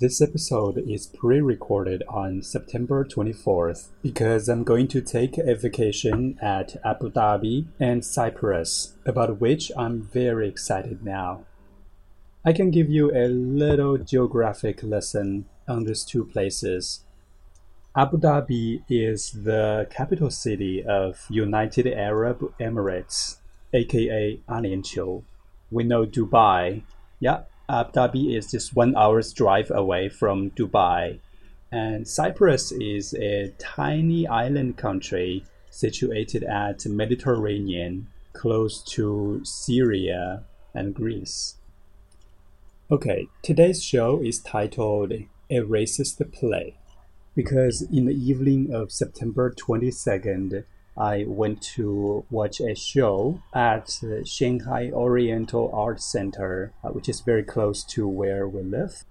This episode is pre recorded on September 24th because I'm going to take a vacation at Abu Dhabi and Cyprus, about which I'm very excited now. I can give you a little geographic lesson on these two places. Abu Dhabi is the capital city of United Arab Emirates, aka Alianqiu. We know Dubai. Yeah, Abu Dhabi is just one hour's drive away from Dubai, and Cyprus is a tiny island country situated at Mediterranean, close to Syria and Greece. Okay, today's show is titled A Racist Play because in the evening of September 22nd, I went to watch a show at Shanghai Oriental Art Center, uh, which is very close to where we live.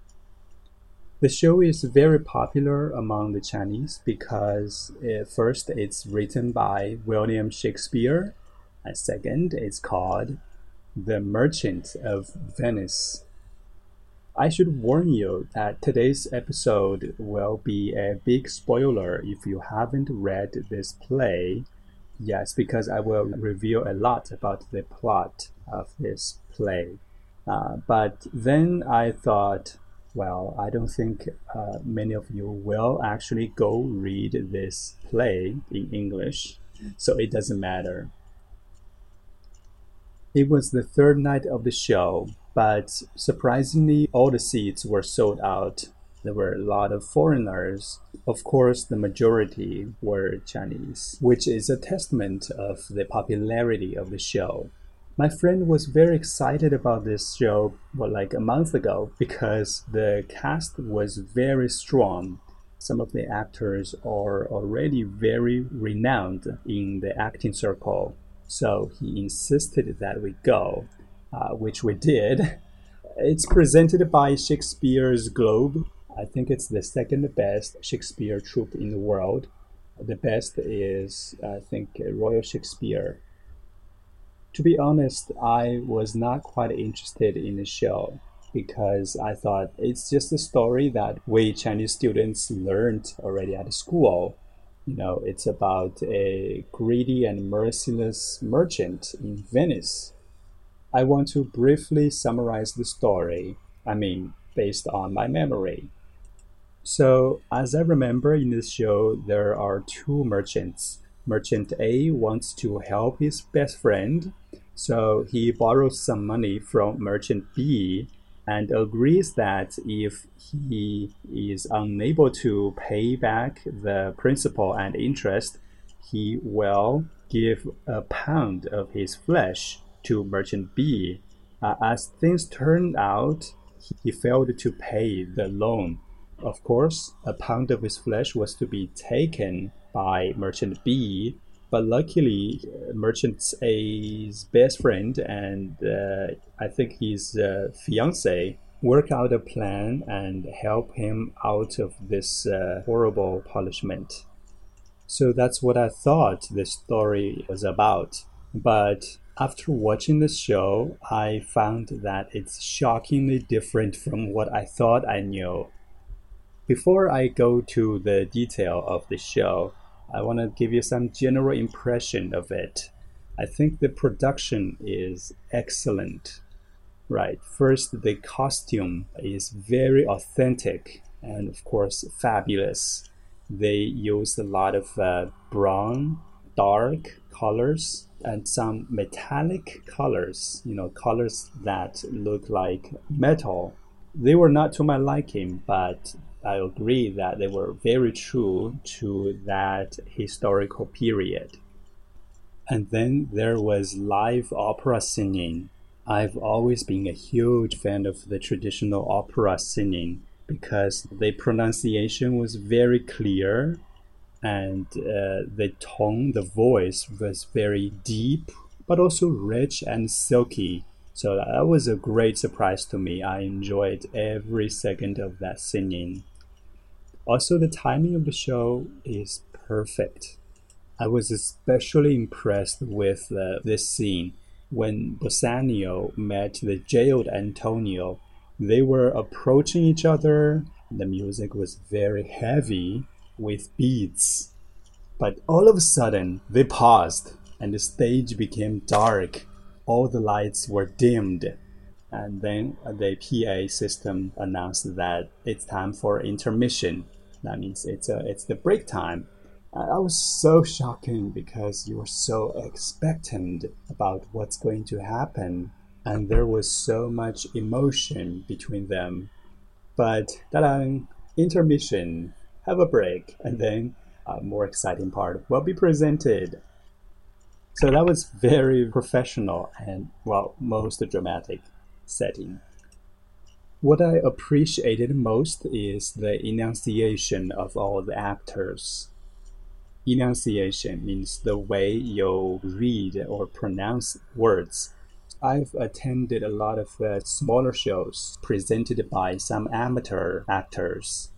The show is very popular among the Chinese because uh, first it's written by William Shakespeare, and second it's called The Merchant of Venice. I should warn you that today's episode will be a big spoiler if you haven't read this play Yes, because I will reveal a lot about the plot of this play. Uh, but then I thought, well, I don't think uh, many of you will actually go read this play in English, so it doesn't matter. It was the third night of the show, but surprisingly, all the seats were sold out there were a lot of foreigners. Of course, the majority were Chinese, which is a testament of the popularity of the show. My friend was very excited about this show, well, like a month ago, because the cast was very strong. Some of the actors are already very renowned in the acting circle, so he insisted that we go, uh, which we did. It's presented by Shakespeare's Globe, I think it's the second best Shakespeare troupe in the world. The best is, I think, Royal Shakespeare. To be honest, I was not quite interested in the show because I thought it's just a story that we Chinese students learned already at school. You know, it's about a greedy and merciless merchant in Venice. I want to briefly summarize the story, I mean, based on my memory. So, as I remember in this show, there are two merchants. Merchant A wants to help his best friend, so he borrows some money from Merchant B and agrees that if he is unable to pay back the principal and interest, he will give a pound of his flesh to Merchant B. Uh, as things turned out, he failed to pay the loan of course, a pound of his flesh was to be taken by merchant B, but luckily, uh, merchant A's best friend and uh, I think his uh, fiance work out a plan and help him out of this uh, horrible punishment. So that's what I thought this story was about. But after watching the show, I found that it's shockingly different from what I thought I knew. Before I go to the detail of the show, I want to give you some general impression of it. I think the production is excellent. Right, first, the costume is very authentic and, of course, fabulous. They use a lot of uh, brown, dark colors and some metallic colors, you know, colors that look like metal. They were not to my liking, but I agree that they were very true to that historical period. And then there was live opera singing. I've always been a huge fan of the traditional opera singing because the pronunciation was very clear and uh, the tone, the voice was very deep but also rich and silky. So that was a great surprise to me. I enjoyed every second of that singing. Also, the timing of the show is perfect. I was especially impressed with uh, this scene when Bassanio met the jailed Antonio. They were approaching each other The music was very heavy with beats. But all of a sudden, they paused and the stage became dark. All the lights were dimmed. And then the PA system announced that it's time for intermission. That means it's, a, it's the break time. I was so shocking because you were so expectant about what's going to happen, and there was so much emotion between them. But ta intermission, have a break, and then a more exciting part will be presented. So that was very professional and, well, most dramatic setting. What I appreciated most is the enunciation of all the actors. Enunciation means the way you read or pronounce words. I've attended a lot of uh, smaller shows presented by some amateur actors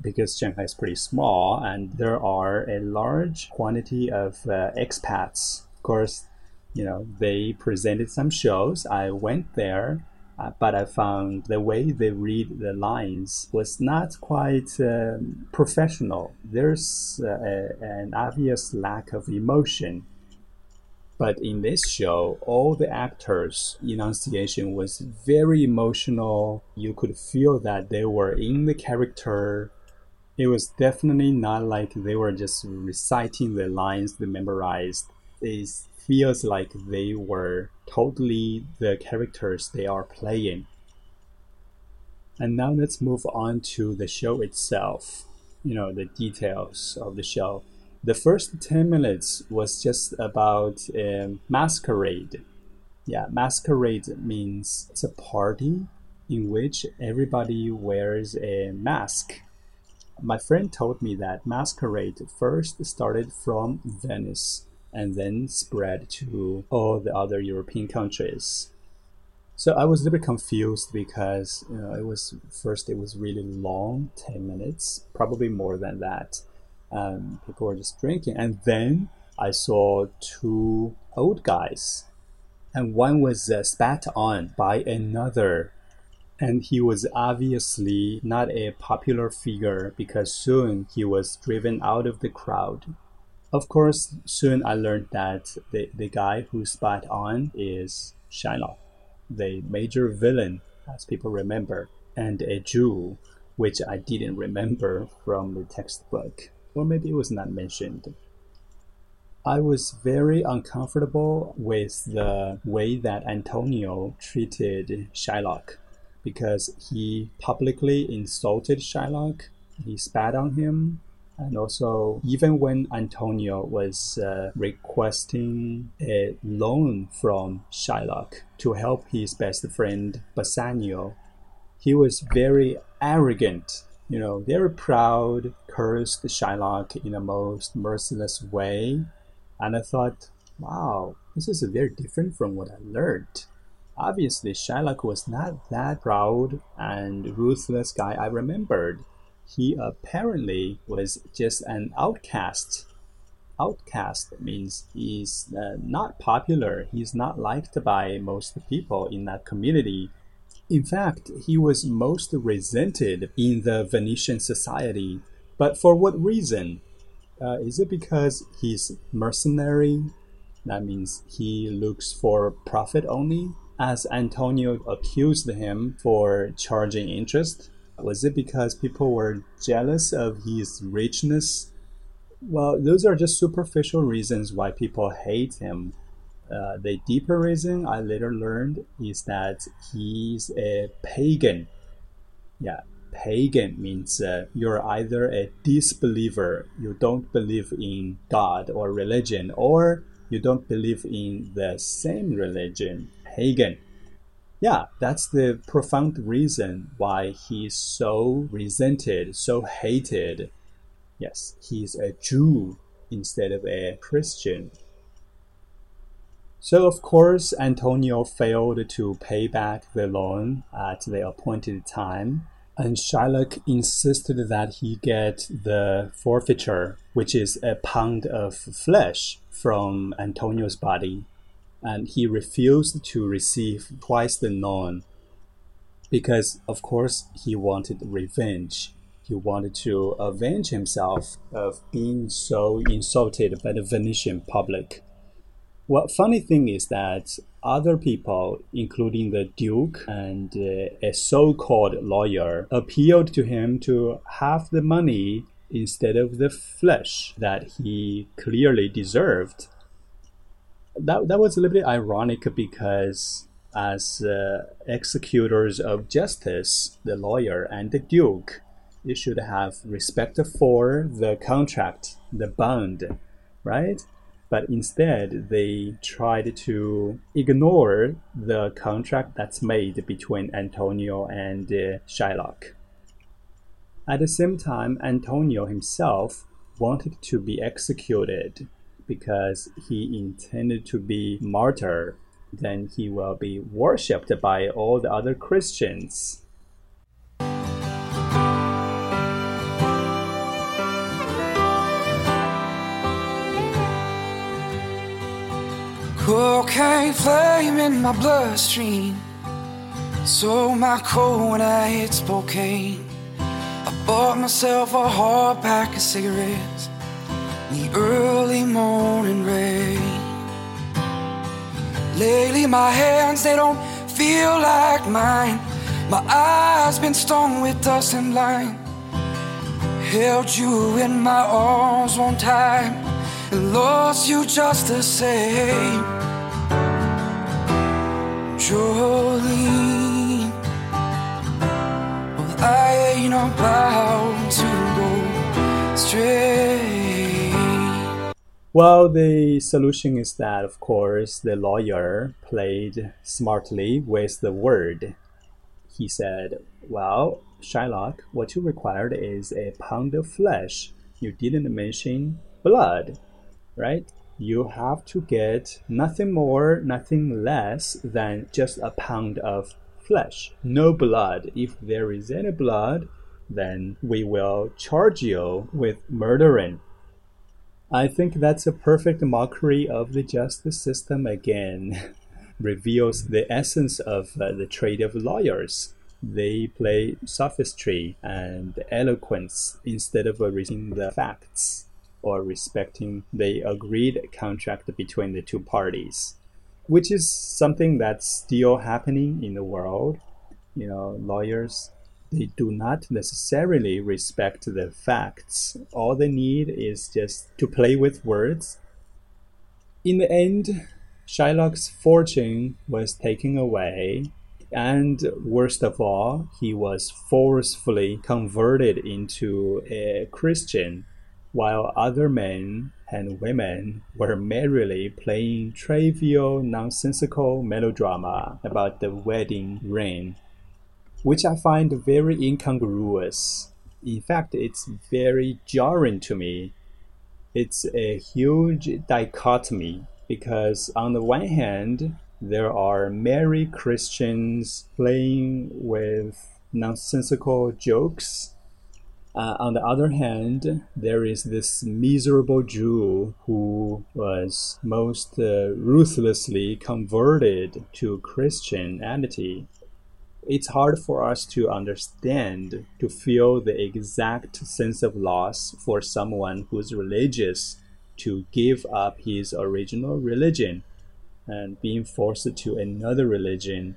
because Shanghai is pretty small and there are a large quantity of uh, expats. Course, you know, they presented some shows. I went there uh, but I found the way they read the lines was not quite um, professional. There's uh, a, an obvious lack of emotion. But in this show, all the actors' enunciation was very emotional. You could feel that they were in the character. It was definitely not like they were just reciting the lines they memorized. They feels like they were totally the characters they are playing. And now let's move on to the show itself, you know, the details of the show. The first 10 minutes was just about a masquerade. Yeah, masquerade means it's a party in which everybody wears a mask. My friend told me that masquerade first started from Venice and then spread to all the other European countries. So I was a little bit confused because you know, it was first it was really long, ten minutes, probably more than that. Um, people were just drinking, and then I saw two old guys, and one was uh, spat on by another, and he was obviously not a popular figure because soon he was driven out of the crowd. Of course, soon I learned that the, the guy who spied on is Shylock, the major villain, as people remember, and a Jew, which I didn't remember from the textbook, or maybe it was not mentioned. I was very uncomfortable with the way that Antonio treated Shylock because he publicly insulted Shylock, he spat on him, and also, even when Antonio was uh, requesting a loan from Shylock to help his best friend Bassanio, he was very arrogant, you know, very proud, cursed Shylock in a most merciless way. And I thought, wow, this is very different from what I learned. Obviously, Shylock was not that proud and ruthless guy I remembered he apparently was just an outcast. Outcast means he's uh, not popular, he's not liked by most people in that community. In fact, he was most resented in the Venetian society. But for what reason? Uh, is it because he's mercenary? That means he looks for profit only? As Antonio accused him for charging interest? Was it because people were jealous of his richness? Well, those are just superficial reasons why people hate him. Uh, the deeper reason I later learned is that he's a pagan. Yeah, pagan means uh, you're either a disbeliever, you don't believe in God or religion, or you don't believe in the same religion, pagan yeah, that's the profound reason why he's so resented, so hated. Yes, he's a Jew instead of a Christian. So, of course, Antonio failed to pay back the loan at the appointed time, and Shylock insisted that he get the forfeiture, which is a pound of flesh from Antonio's body and he refused to receive twice the loan. because, of course, he wanted revenge. He wanted to avenge himself of being so insulted by the Venetian public. Well, funny thing is that other people, including the Duke and uh, a so called lawyer, appealed to him to have the money instead of the flesh that he clearly deserved. That, that was a little bit ironic because, as uh, executors of justice, the lawyer and the Duke, you should have respect for the contract, the bond, right? But instead, they tried to ignore the contract that's made between Antonio and uh, Shylock. At the same time, Antonio himself wanted to be executed because he intended to be martyr. Then he will be worshipped by all the other Christians. Cocaine flame in my bloodstream. So my cold when I hit Spokane. I bought myself a hard pack of cigarettes. The early morning rain. Lately my hands they don't feel like mine. My eyes been stung with dust and lime. Held you in my arms one time and lost you just the same. Jolene. Well, I ain't about to go straight. Well, the solution is that, of course, the lawyer played smartly with the word. He said, Well, Shylock, what you required is a pound of flesh. You didn't mention blood, right? you have to get nothing more, nothing less than just a pound of flesh, no blood. If there is any blood, then we will charge you with murdering. I think that's a perfect mockery of the justice system again. Reveals the essence of uh, the trade of lawyers. They play sophistry and eloquence instead of reading the facts or respecting the agreed contract between the two parties, which is something that's still happening in the world. You know, lawyers they do not necessarily respect the facts. All they need is just to play with words. In the end, Shylock's fortune was taken away, and worst of all, he was forcefully converted into a Christian while other men and women were merrily playing trivial, nonsensical melodrama about the wedding ring, which I find very incongruous. In fact, it's very jarring to me. It's a huge dichotomy because, on the one hand, there are merry Christians playing with nonsensical jokes uh, on the other hand, there is this miserable Jew who was most uh, ruthlessly converted to Christianity. It's hard for us to understand, to feel the exact sense of loss for someone who's religious to give up his original religion and being forced to another religion.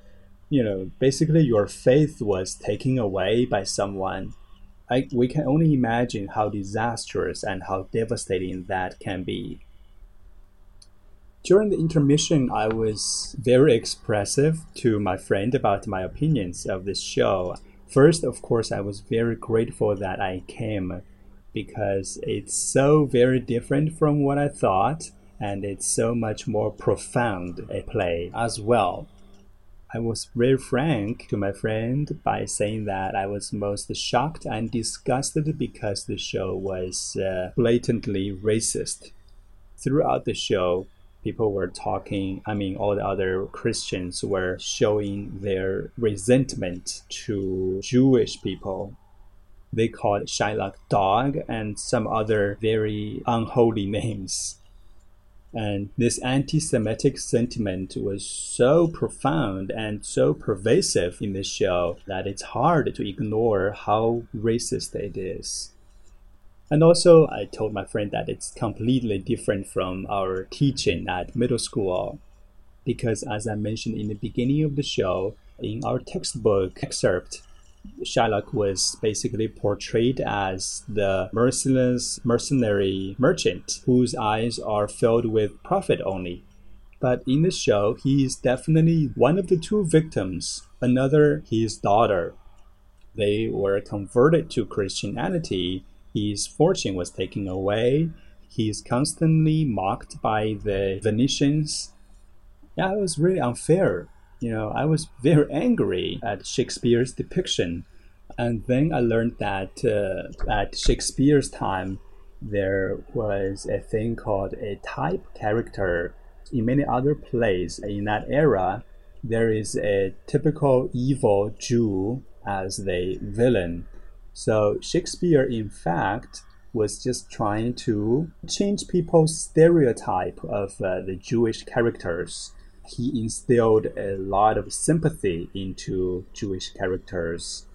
You know, basically, your faith was taken away by someone I, we can only imagine how disastrous and how devastating that can be. During the intermission, I was very expressive to my friend about my opinions of this show. First, of course, I was very grateful that I came because it's so very different from what I thought and it's so much more profound a play as well. I was very frank to my friend by saying that I was most shocked and disgusted because the show was uh, blatantly racist. Throughout the show, people were talking, I mean, all the other Christians were showing their resentment to Jewish people. They called Shylock dog and some other very unholy names. And this anti Semitic sentiment was so profound and so pervasive in this show that it's hard to ignore how racist it is. And also, I told my friend that it's completely different from our teaching at middle school. Because, as I mentioned in the beginning of the show, in our textbook excerpt, Shylock was basically portrayed as the merciless mercenary merchant whose eyes are filled with profit only. But in the show, he is definitely one of the two victims, another his daughter. They were converted to Christianity, his fortune was taken away, he is constantly mocked by the Venetians. Yeah, it was really unfair you know, I was very angry at Shakespeare's depiction. And then I learned that uh, at Shakespeare's time, there was a thing called a type character. In many other plays in that era, there is a typical evil Jew as the villain. So Shakespeare, in fact, was just trying to change people's stereotype of uh, the Jewish characters he instilled a lot of sympathy into Jewish characters.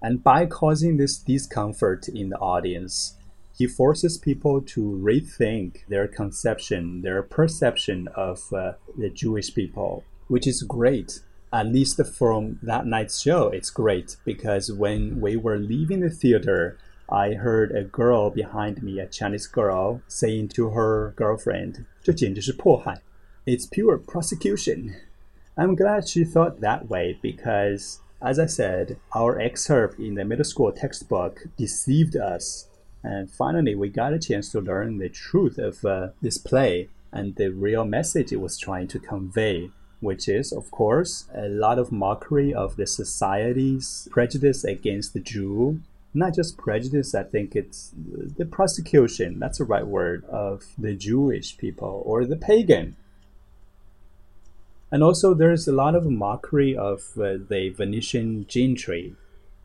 And by causing this discomfort in the audience, he forces people to rethink their conception, their perception of uh, the Jewish people, which is great At least from that night's show, it's great because when we were leaving the theater, I heard a girl behind me, a Chinese girl, saying to her girlfriend, 这简直是迫害. It's pure prosecution. I'm glad she thought that way because, as I said, our excerpt in the middle school textbook deceived us. And finally, we got a chance to learn the truth of uh, this play and the real message it was trying to convey, which is, of course, a lot of mockery of the society's prejudice against the Jew. Not just prejudice, I think it's the prosecution, that's the right word, of the Jewish people or the pagan and also, there's a lot of mockery of uh, the Venetian gentry.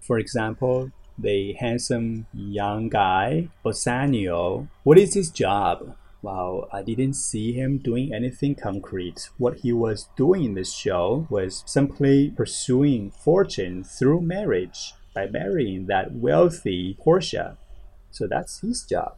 For example, the handsome young guy, Bassanio. What is his job? Well, I didn't see him doing anything concrete. What he was doing in this show was simply pursuing fortune through marriage by marrying that wealthy Portia. So that's his job.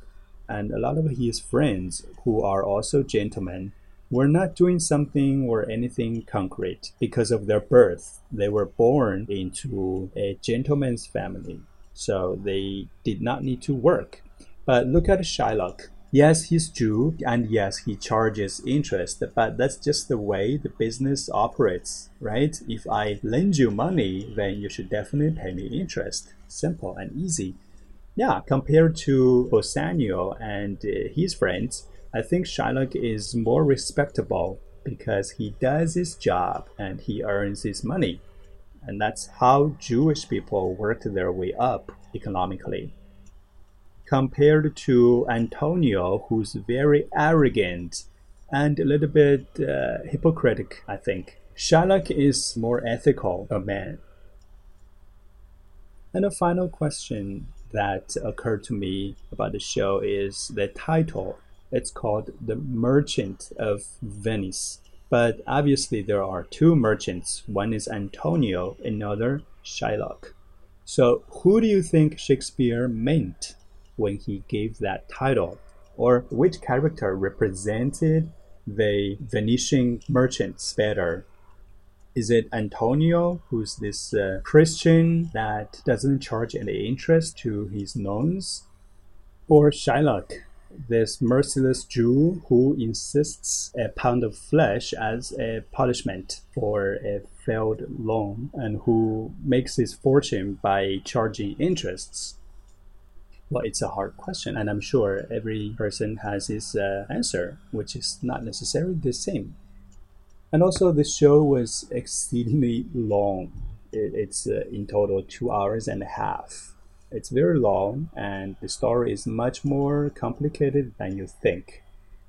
And a lot of his friends, who are also gentlemen, were not doing something or anything concrete because of their birth. They were born into a gentleman's family, so they did not need to work. But look at Shylock. Yes, he's Jew, and yes, he charges interest, but that's just the way the business operates, right? If I lend you money, then you should definitely pay me interest. Simple and easy. Yeah, compared to Bassanio and uh, his friends, I think Shylock is more respectable because he does his job and he earns his money. And that's how Jewish people worked their way up economically. Compared to Antonio, who's very arrogant and a little bit uh, hypocritic, I think. Shylock is more ethical a man. And a final question that occurred to me about the show is the title it's called the Merchant of Venice. But obviously, there are two merchants. One is Antonio, another Shylock. So, who do you think Shakespeare meant when he gave that title? Or which character represented the Venetian merchants better? Is it Antonio, who's this uh, Christian that doesn't charge any interest to his loans? Or Shylock, this merciless Jew who insists a pound of flesh as a punishment for a failed loan and who makes his fortune by charging interests? Well, it's a hard question, and I'm sure every person has his uh, answer, which is not necessarily the same. And also, the show was exceedingly long. It, it's uh, in total two hours and a half it's very long and the story is much more complicated than you think.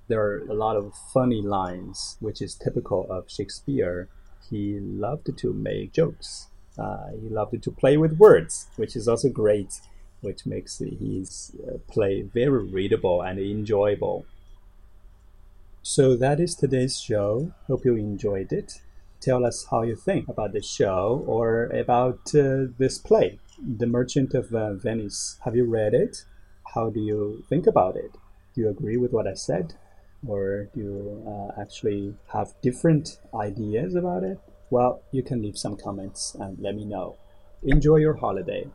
There are a lot of funny lines, which is typical of Shakespeare. He loved to make jokes. Uh, he loved to play with words, which is also great, which makes his uh, play very readable and enjoyable. So that is today's show. Hope you enjoyed it. Tell us how you think about the show or about uh, this play, The Merchant of uh, Venice. Have you read it? How do you think about it? Do you agree with what I said? Or do you uh, actually have different ideas about it? Well, you can leave some comments and let me know. Enjoy your holiday.